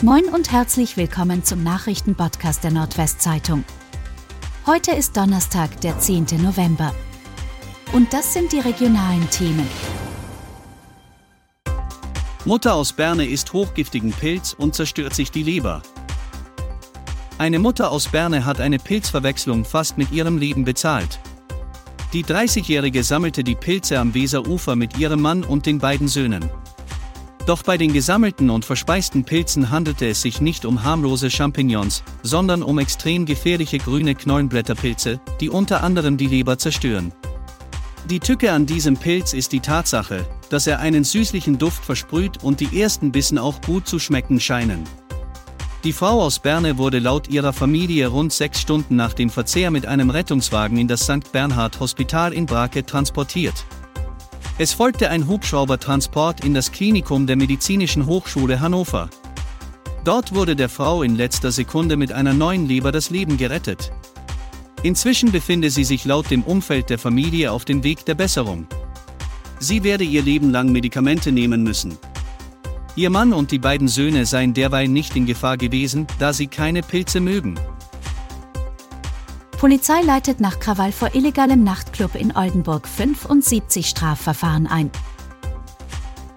Moin und herzlich willkommen zum Nachrichtenpodcast der Nordwestzeitung. Heute ist Donnerstag, der 10. November. Und das sind die regionalen Themen. Mutter aus Berne isst hochgiftigen Pilz und zerstört sich die Leber. Eine Mutter aus Berne hat eine Pilzverwechslung fast mit ihrem Leben bezahlt. Die 30-Jährige sammelte die Pilze am Weserufer mit ihrem Mann und den beiden Söhnen. Doch bei den gesammelten und verspeisten Pilzen handelte es sich nicht um harmlose Champignons, sondern um extrem gefährliche grüne Knollenblätterpilze, die unter anderem die Leber zerstören. Die Tücke an diesem Pilz ist die Tatsache, dass er einen süßlichen Duft versprüht und die ersten Bissen auch gut zu schmecken scheinen. Die Frau aus Berne wurde laut ihrer Familie rund sechs Stunden nach dem Verzehr mit einem Rettungswagen in das St. Bernhard Hospital in Brake transportiert. Es folgte ein Hubschraubertransport in das Klinikum der Medizinischen Hochschule Hannover. Dort wurde der Frau in letzter Sekunde mit einer neuen Leber das Leben gerettet. Inzwischen befinde sie sich laut dem Umfeld der Familie auf dem Weg der Besserung. Sie werde ihr Leben lang Medikamente nehmen müssen. Ihr Mann und die beiden Söhne seien derweil nicht in Gefahr gewesen, da sie keine Pilze mögen. Polizei leitet nach Krawall vor illegalem Nachtclub in Oldenburg 75 Strafverfahren ein.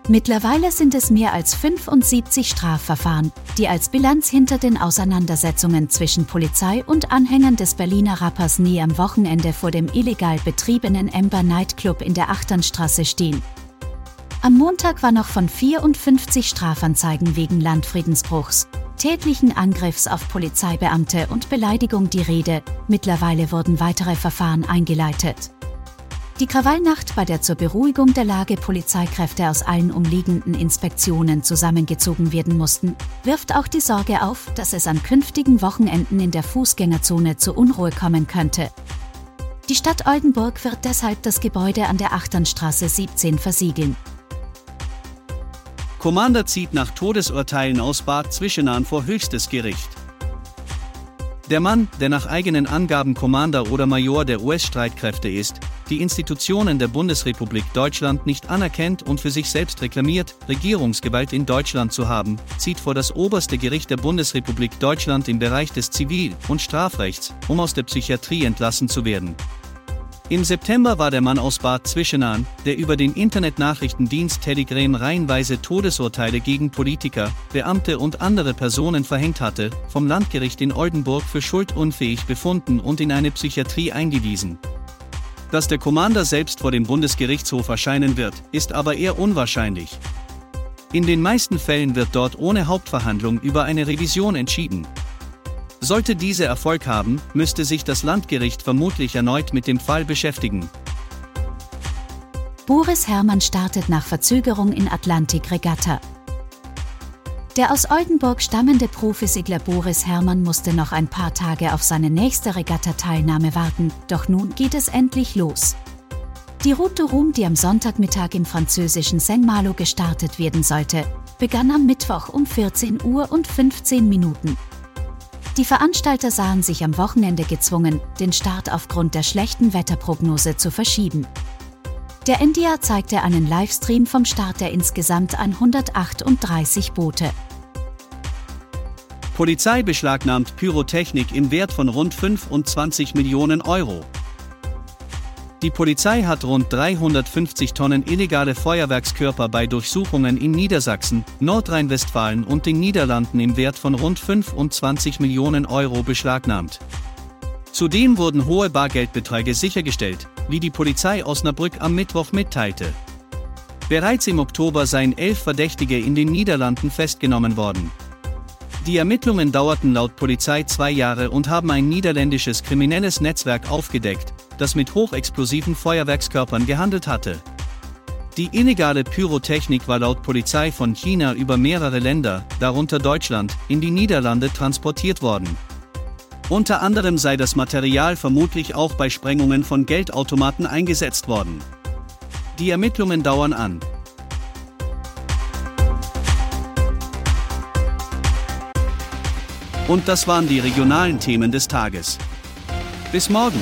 Mittlerweile sind es mehr als 75 Strafverfahren, die als Bilanz hinter den Auseinandersetzungen zwischen Polizei und Anhängern des Berliner Rappers nie am Wochenende vor dem illegal betriebenen Ember Nightclub in der Achternstraße stehen. Am Montag war noch von 54 Strafanzeigen wegen Landfriedensbruchs, tätlichen Angriffs auf Polizeibeamte und Beleidigung die Rede, mittlerweile wurden weitere Verfahren eingeleitet. Die Krawallnacht, bei der zur Beruhigung der Lage Polizeikräfte aus allen umliegenden Inspektionen zusammengezogen werden mussten, wirft auch die Sorge auf, dass es an künftigen Wochenenden in der Fußgängerzone zu Unruhe kommen könnte. Die Stadt Oldenburg wird deshalb das Gebäude an der Achternstraße 17 versiegeln. Commander zieht nach Todesurteilen aus Bad Zwischenahn vor höchstes Gericht. Der Mann, der nach eigenen Angaben Commander oder Major der US-Streitkräfte ist, die Institutionen der Bundesrepublik Deutschland nicht anerkennt und für sich selbst reklamiert, Regierungsgewalt in Deutschland zu haben, zieht vor das oberste Gericht der Bundesrepublik Deutschland im Bereich des Zivil- und Strafrechts, um aus der Psychiatrie entlassen zu werden. Im September war der Mann aus Bad Zwischenahn, der über den Internetnachrichtendienst Telegram reihenweise Todesurteile gegen Politiker, Beamte und andere Personen verhängt hatte, vom Landgericht in Oldenburg für schuldunfähig befunden und in eine Psychiatrie eingewiesen. Dass der Commander selbst vor dem Bundesgerichtshof erscheinen wird, ist aber eher unwahrscheinlich. In den meisten Fällen wird dort ohne Hauptverhandlung über eine Revision entschieden. Sollte diese Erfolg haben, müsste sich das Landgericht vermutlich erneut mit dem Fall beschäftigen. Boris Herrmann startet nach Verzögerung in Atlantik-Regatta. Der aus Oldenburg stammende Profisegler Boris Herrmann musste noch ein paar Tage auf seine nächste Regatta-Teilnahme warten, doch nun geht es endlich los. Die Route Rum, die am Sonntagmittag im französischen Saint-Malo gestartet werden sollte, begann am Mittwoch um 14 Uhr und 15 Minuten. Die Veranstalter sahen sich am Wochenende gezwungen, den Start aufgrund der schlechten Wetterprognose zu verschieben. Der NDR zeigte einen Livestream vom Start der insgesamt 138 Boote. Polizei beschlagnahmt Pyrotechnik im Wert von rund 25 Millionen Euro. Die Polizei hat rund 350 Tonnen illegale Feuerwerkskörper bei Durchsuchungen in Niedersachsen, Nordrhein-Westfalen und den Niederlanden im Wert von rund 25 Millionen Euro beschlagnahmt. Zudem wurden hohe Bargeldbeträge sichergestellt, wie die Polizei Osnabrück am Mittwoch mitteilte. Bereits im Oktober seien elf Verdächtige in den Niederlanden festgenommen worden. Die Ermittlungen dauerten laut Polizei zwei Jahre und haben ein niederländisches kriminelles Netzwerk aufgedeckt, das mit hochexplosiven Feuerwerkskörpern gehandelt hatte. Die illegale Pyrotechnik war laut Polizei von China über mehrere Länder, darunter Deutschland, in die Niederlande transportiert worden. Unter anderem sei das Material vermutlich auch bei Sprengungen von Geldautomaten eingesetzt worden. Die Ermittlungen dauern an. Und das waren die regionalen Themen des Tages. Bis morgen!